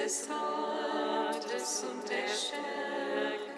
Des Rates und der Stärke,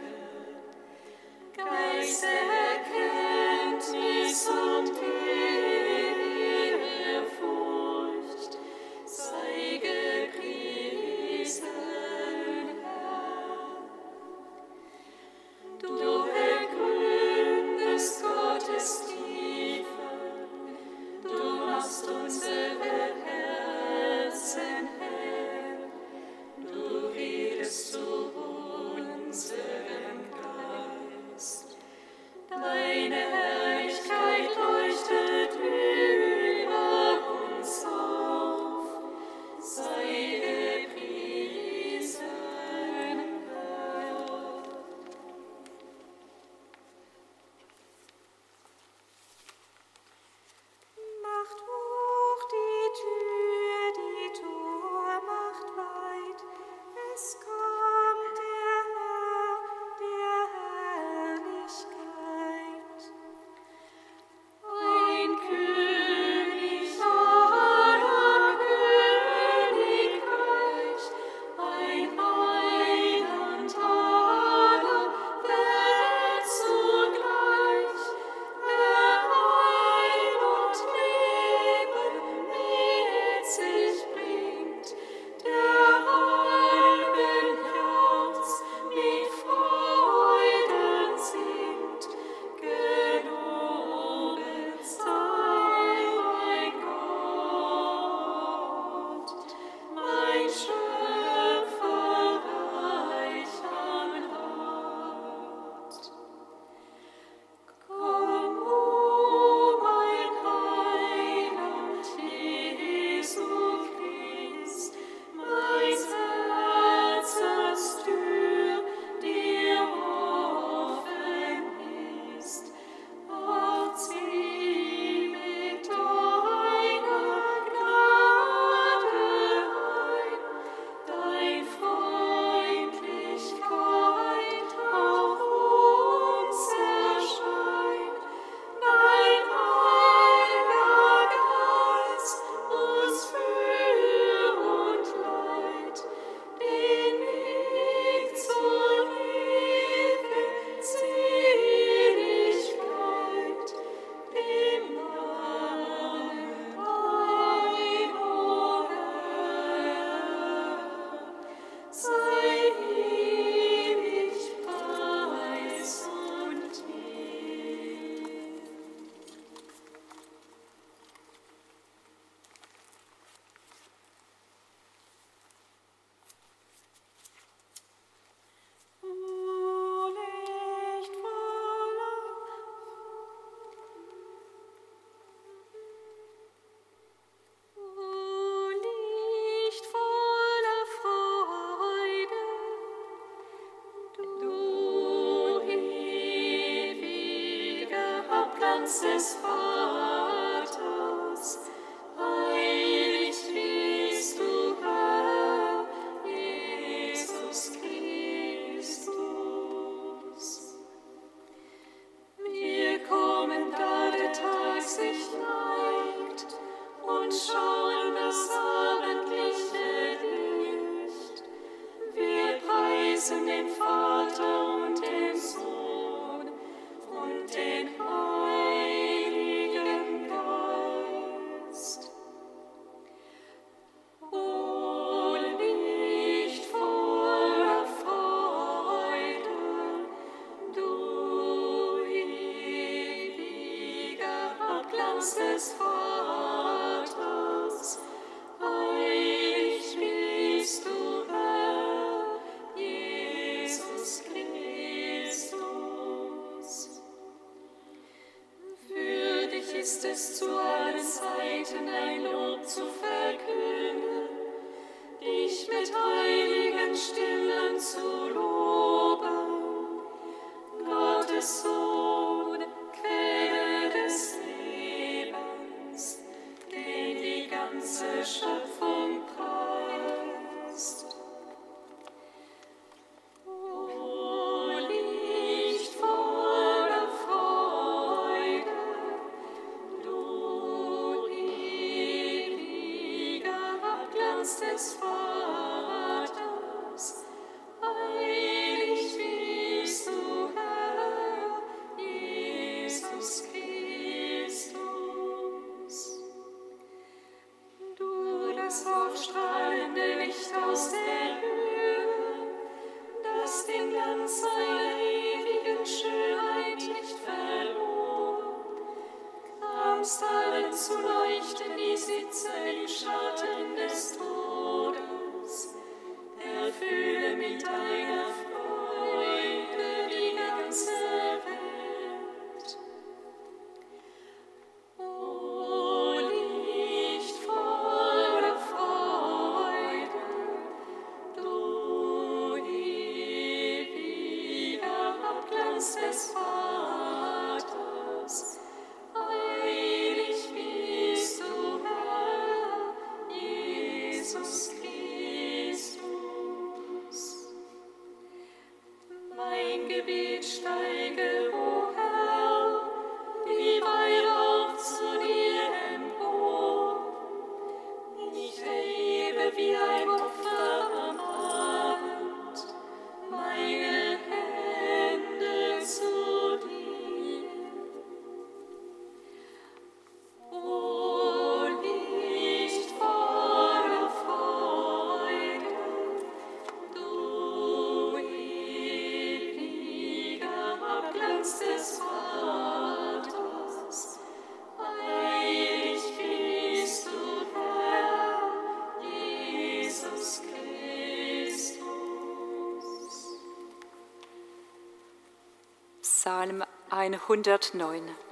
Psalm 109.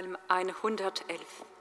Psalm 111.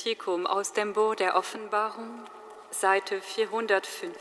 Kantikum aus dem Buch der Offenbarung, Seite 405.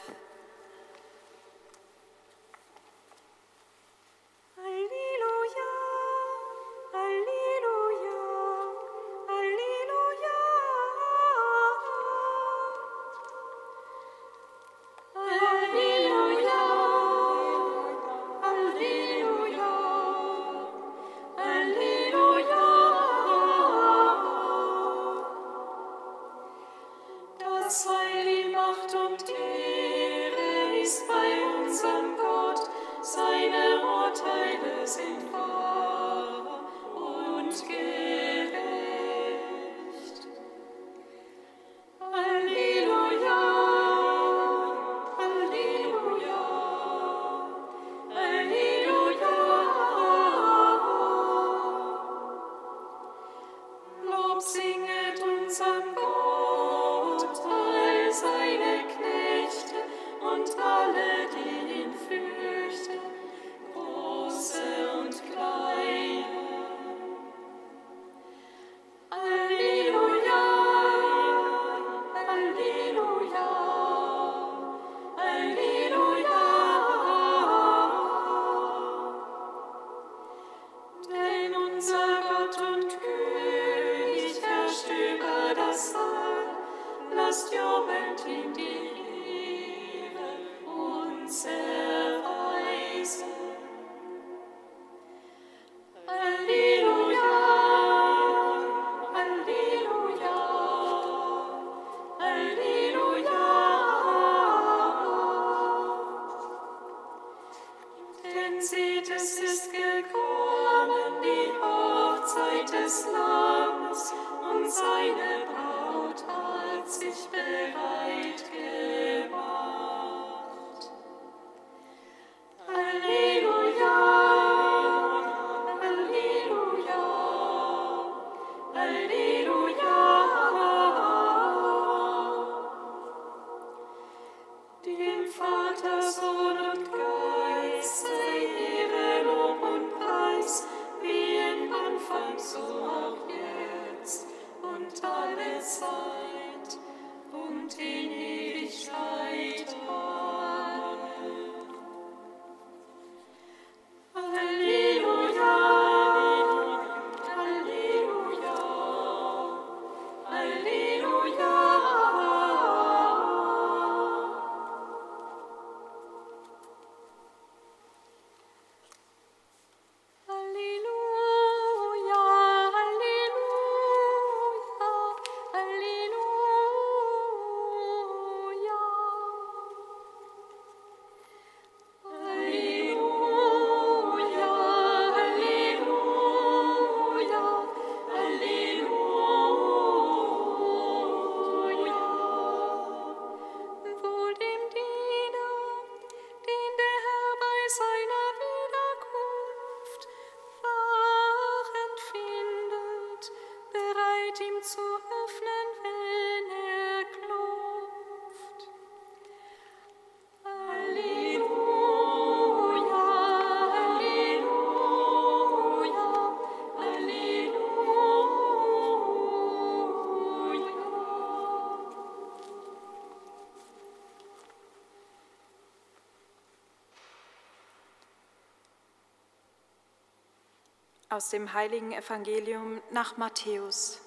Aus dem heiligen Evangelium nach Matthäus.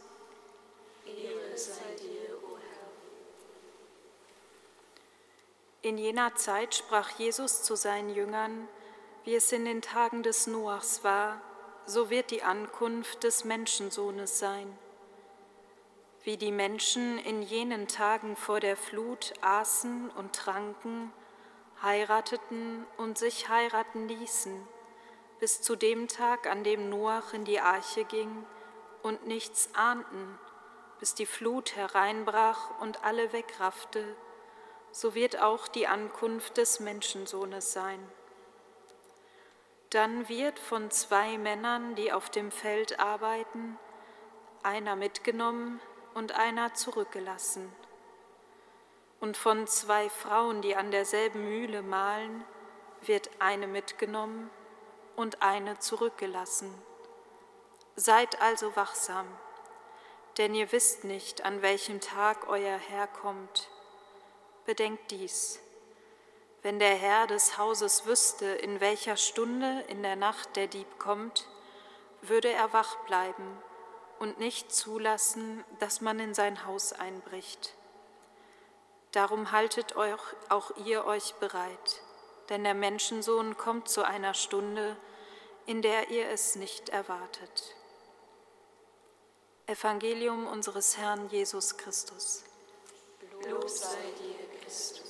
Ehre sei dir, o Herr. In jener Zeit sprach Jesus zu seinen Jüngern, wie es in den Tagen des Noachs war, so wird die Ankunft des Menschensohnes sein. Wie die Menschen in jenen Tagen vor der Flut aßen und tranken, heirateten und sich heiraten ließen, bis zu dem Tag, an dem Noach in die Arche ging und nichts ahnten, bis die Flut hereinbrach und alle wegraffte, so wird auch die Ankunft des Menschensohnes sein. Dann wird von zwei Männern, die auf dem Feld arbeiten, einer mitgenommen und einer zurückgelassen. Und von zwei Frauen, die an derselben Mühle mahlen, wird eine mitgenommen und eine zurückgelassen. Seid also wachsam, denn ihr wisst nicht, an welchem Tag euer Herr kommt. Bedenkt dies. Wenn der Herr des Hauses wüsste, in welcher Stunde in der Nacht der Dieb kommt, würde er wach bleiben und nicht zulassen, dass man in sein Haus einbricht. Darum haltet auch ihr euch bereit denn der Menschensohn kommt zu einer Stunde, in der ihr es nicht erwartet. Evangelium unseres Herrn Jesus Christus. Lob sei dir, Christus.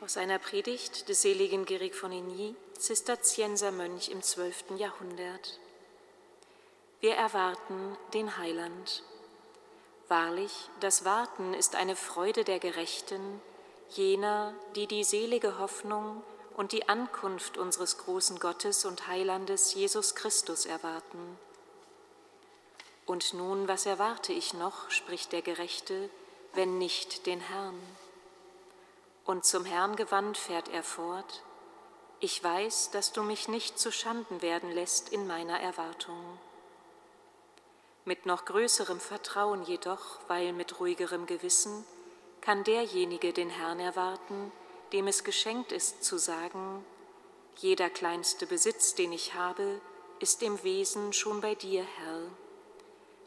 Aus einer Predigt des seligen Gerig von Igny, Zisterziensermönch im 12. Jahrhundert. Wir erwarten den Heiland. Wahrlich, das Warten ist eine Freude der Gerechten, jener, die die selige Hoffnung und die Ankunft unseres großen Gottes und Heilandes Jesus Christus erwarten. Und nun, was erwarte ich noch, spricht der Gerechte, wenn nicht den Herrn? Und zum Herrn gewandt fährt er fort, ich weiß, dass du mich nicht zu Schanden werden lässt in meiner Erwartung. Mit noch größerem Vertrauen jedoch, weil mit ruhigerem Gewissen, kann derjenige den Herrn erwarten, dem es geschenkt ist zu sagen, jeder kleinste Besitz, den ich habe, ist im Wesen schon bei dir, Herr.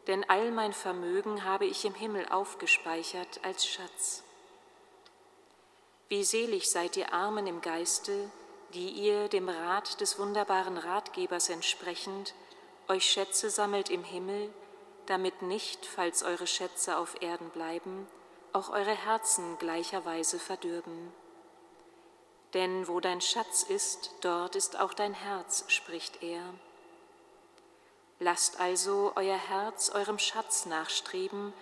Denn all mein Vermögen habe ich im Himmel aufgespeichert als Schatz. Wie selig seid ihr Armen im Geiste, die ihr dem Rat des wunderbaren Ratgebers entsprechend euch Schätze sammelt im Himmel, damit nicht, falls eure Schätze auf Erden bleiben, auch eure Herzen gleicherweise verdürben. Denn wo dein Schatz ist, dort ist auch dein Herz, spricht er. Lasst also euer Herz eurem Schatz nachstreben,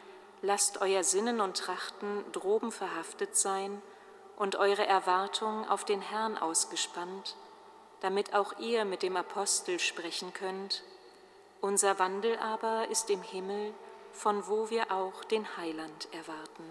lasst euer Sinnen und Trachten droben verhaftet sein, und eure Erwartung auf den Herrn ausgespannt, damit auch ihr mit dem Apostel sprechen könnt. Unser Wandel aber ist im Himmel, von wo wir auch den Heiland erwarten.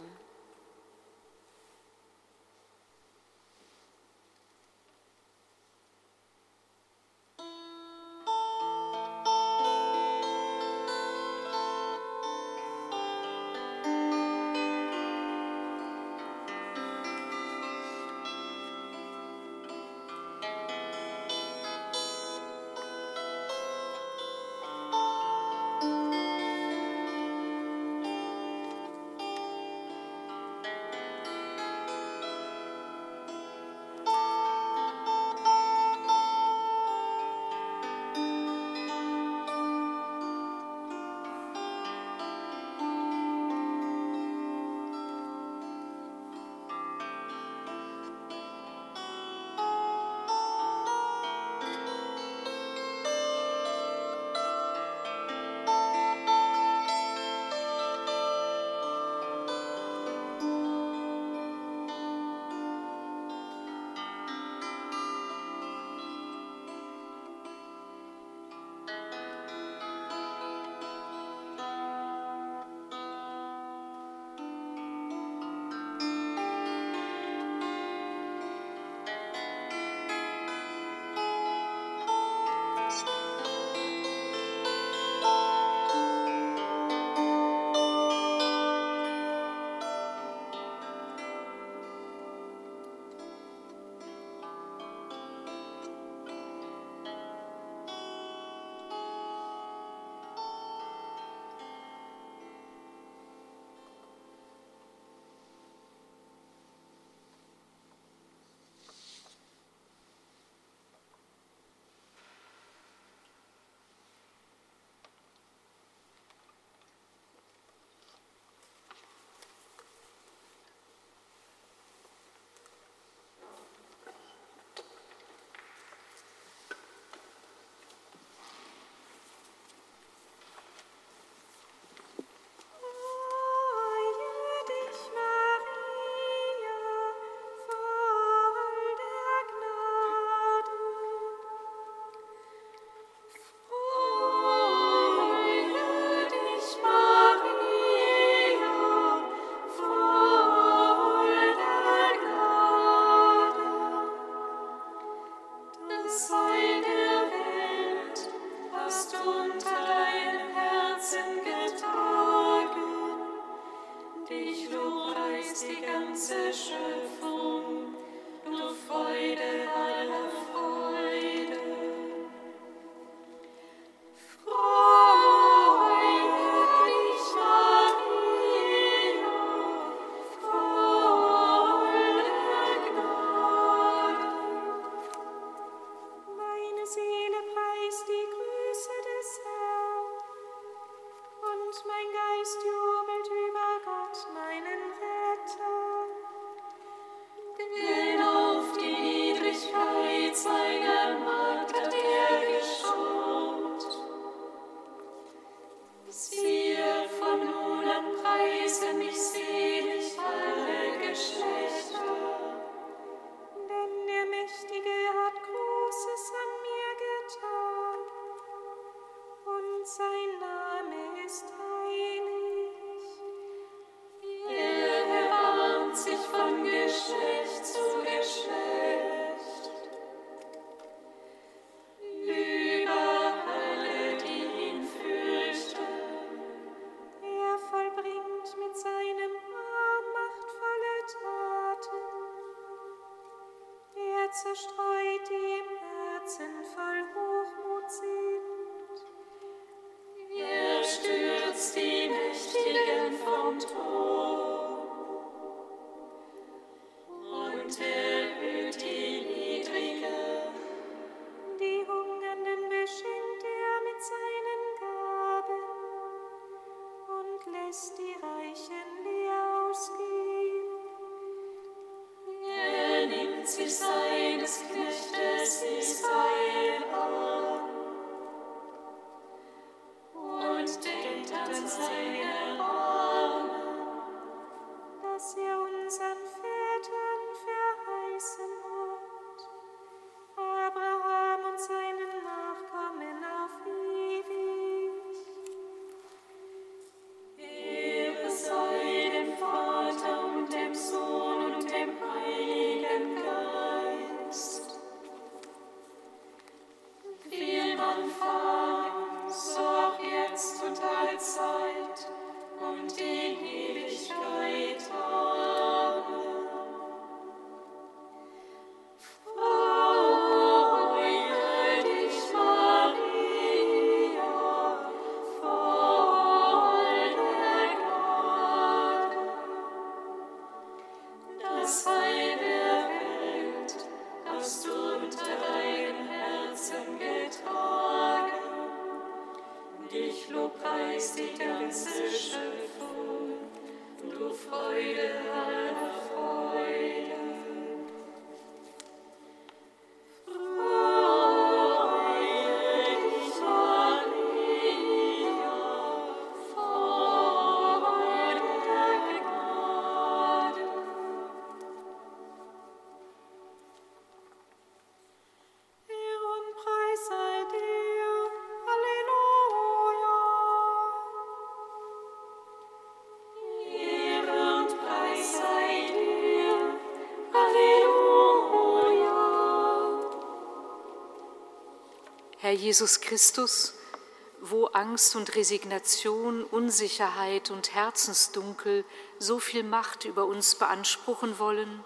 Herr Jesus Christus, wo Angst und Resignation, Unsicherheit und Herzensdunkel so viel Macht über uns beanspruchen wollen,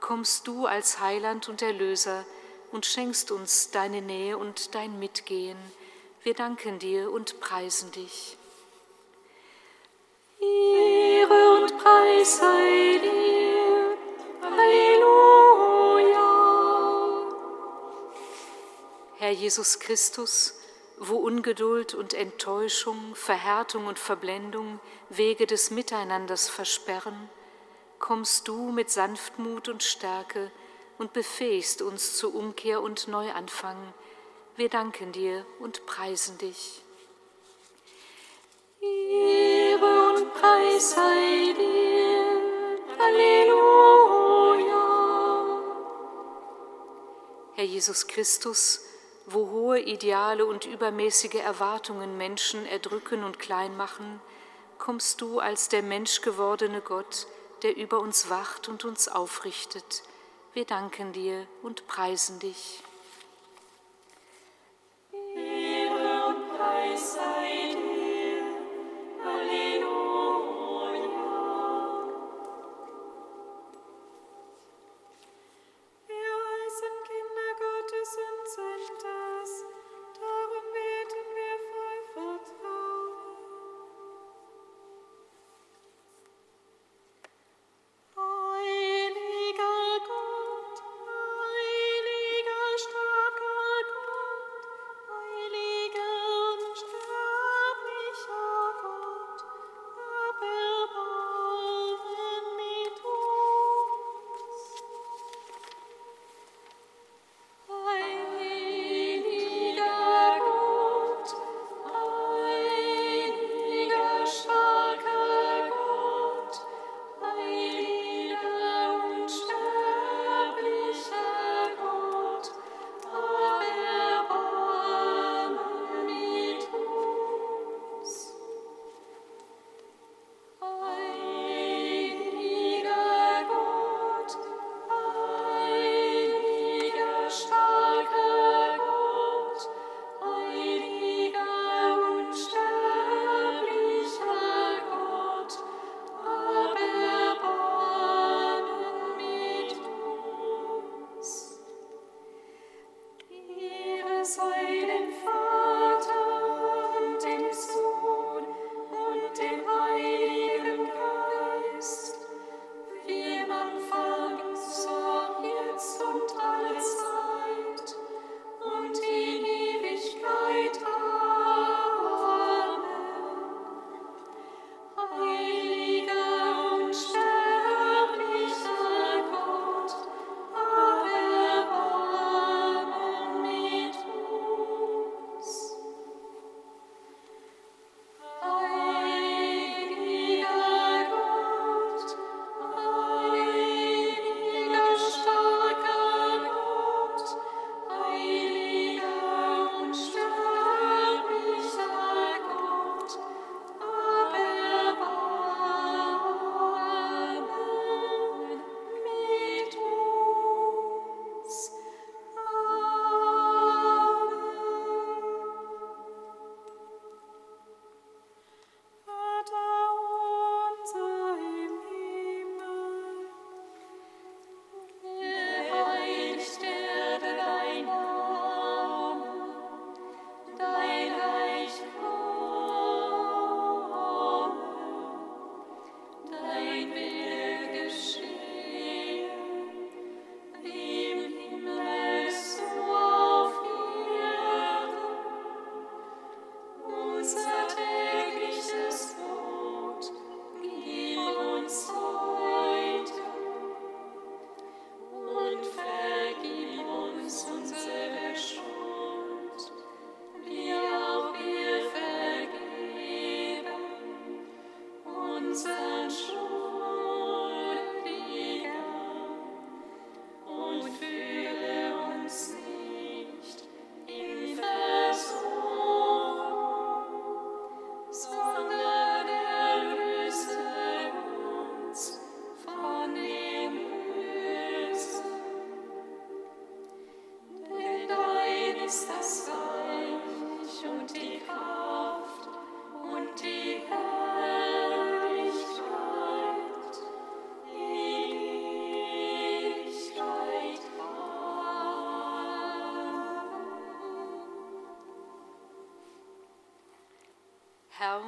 kommst du als Heiland und Erlöser und schenkst uns deine Nähe und dein Mitgehen. Wir danken dir und preisen dich. Ehre und Preis sei dir. Halleluja. Herr Jesus Christus, wo Ungeduld und Enttäuschung, Verhärtung und Verblendung Wege des Miteinanders versperren, kommst du mit Sanftmut und Stärke und befähigst uns zur Umkehr und Neuanfang. Wir danken dir und preisen dich. Ehre und Preis sei dir. Halleluja. Herr Jesus Christus, wo hohe Ideale und übermäßige Erwartungen Menschen erdrücken und klein machen, kommst du als der menschgewordene Gott, der über uns wacht und uns aufrichtet. Wir danken dir und preisen dich.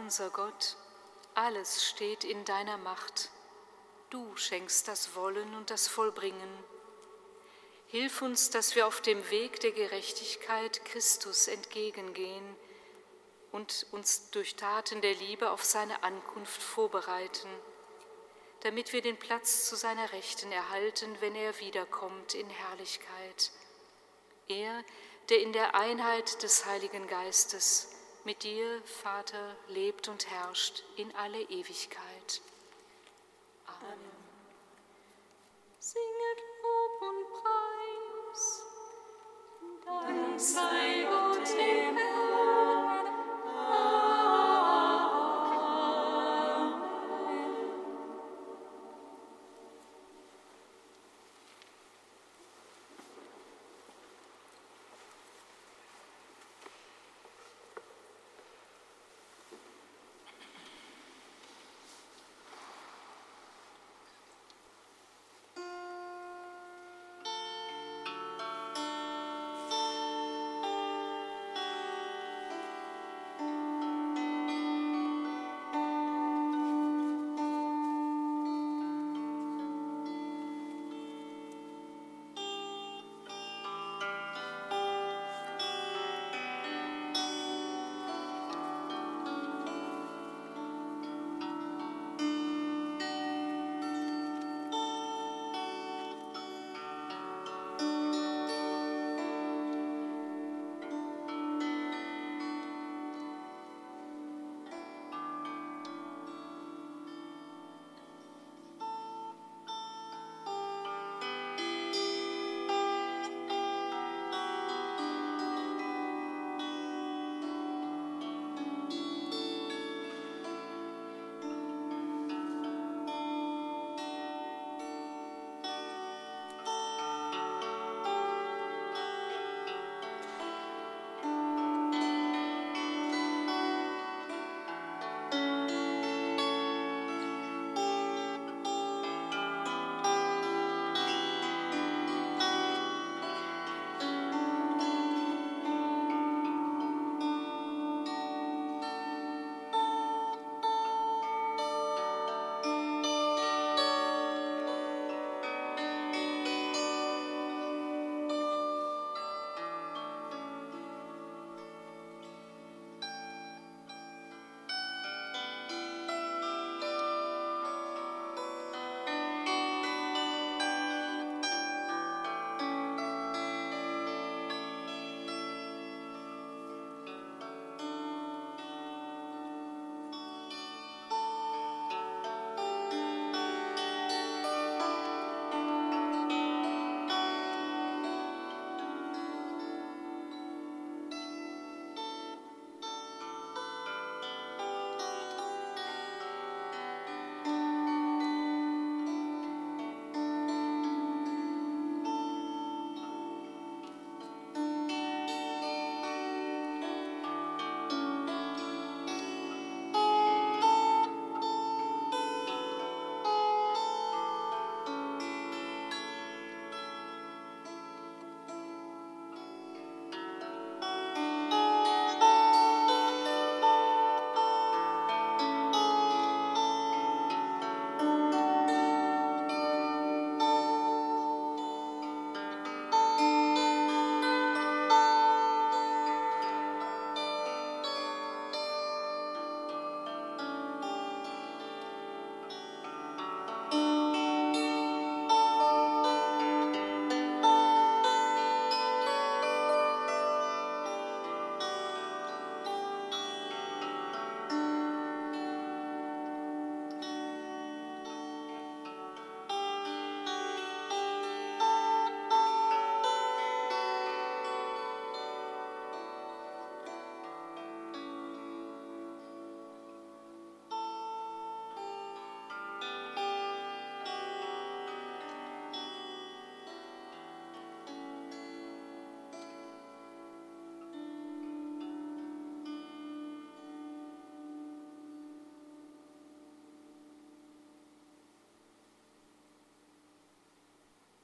Unser Gott, alles steht in deiner Macht. Du schenkst das Wollen und das Vollbringen. Hilf uns, dass wir auf dem Weg der Gerechtigkeit Christus entgegengehen und uns durch Taten der Liebe auf seine Ankunft vorbereiten, damit wir den Platz zu seiner Rechten erhalten, wenn er wiederkommt in Herrlichkeit. Er, der in der Einheit des Heiligen Geistes mit dir, Vater, lebt und herrscht in alle Ewigkeit. Amen.